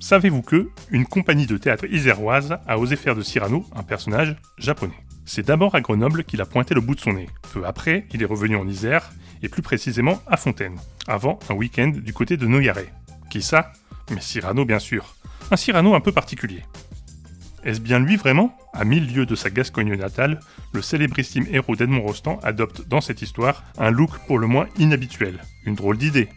Savez-vous que une compagnie de théâtre iséroise a osé faire de Cyrano un personnage japonais? C'est d'abord à Grenoble qu'il a pointé le bout de son nez. Peu après, il est revenu en Isère, et plus précisément à Fontaine, avant un week-end du côté de Noyaret. Qui ça? Mais Cyrano bien sûr. Un Cyrano un peu particulier. Est-ce bien lui vraiment? À mille lieues de sa Gascogne natale, le célébrissime héros d'Edmond Rostand adopte dans cette histoire un look pour le moins inhabituel. Une drôle d'idée,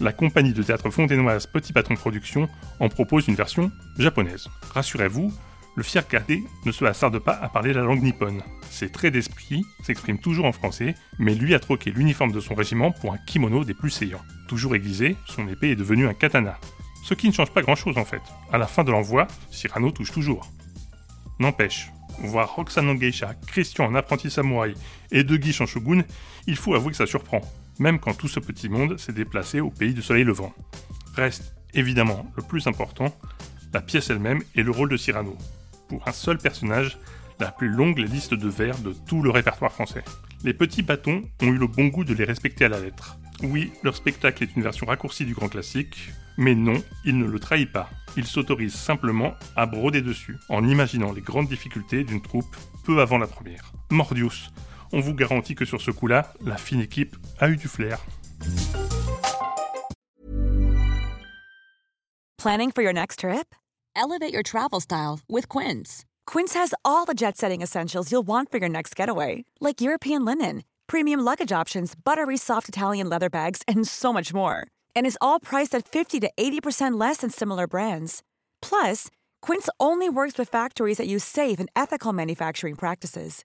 la compagnie de théâtre fontainoise Petit Patron Production en propose une version japonaise. Rassurez-vous, le fier cadet ne se hasarde pas à parler la langue nippone. Ses traits d'esprit s'expriment toujours en français, mais lui a troqué l'uniforme de son régiment pour un kimono des plus saillants. Toujours aiguisé, son épée est devenue un katana. Ce qui ne change pas grand-chose en fait. À la fin de l'envoi, Cyrano touche toujours. N'empêche, voir Roxane Geisha, Christian en apprenti samouraï et De Guiche en shogun, il faut avouer que ça surprend même quand tout ce petit monde s'est déplacé au pays du soleil levant. Reste évidemment le plus important, la pièce elle-même et le rôle de Cyrano. Pour un seul personnage, la plus longue liste de vers de tout le répertoire français. Les petits bâtons ont eu le bon goût de les respecter à la lettre. Oui, leur spectacle est une version raccourcie du grand classique, mais non, il ne le trahit pas. Il s'autorise simplement à broder dessus, en imaginant les grandes difficultés d'une troupe peu avant la première. Mordius, on vous garantit que sur ce coup-là, la fine équipe a eu du flair. Planning for your next trip? Elevate your travel style with Quince. Quince has all the jet setting essentials you'll want for your next getaway, like European linen, premium luggage options, buttery soft Italian leather bags, and so much more. And is all priced at 50 to 80% less than similar brands. Plus, Quince only works with factories that use safe and ethical manufacturing practices.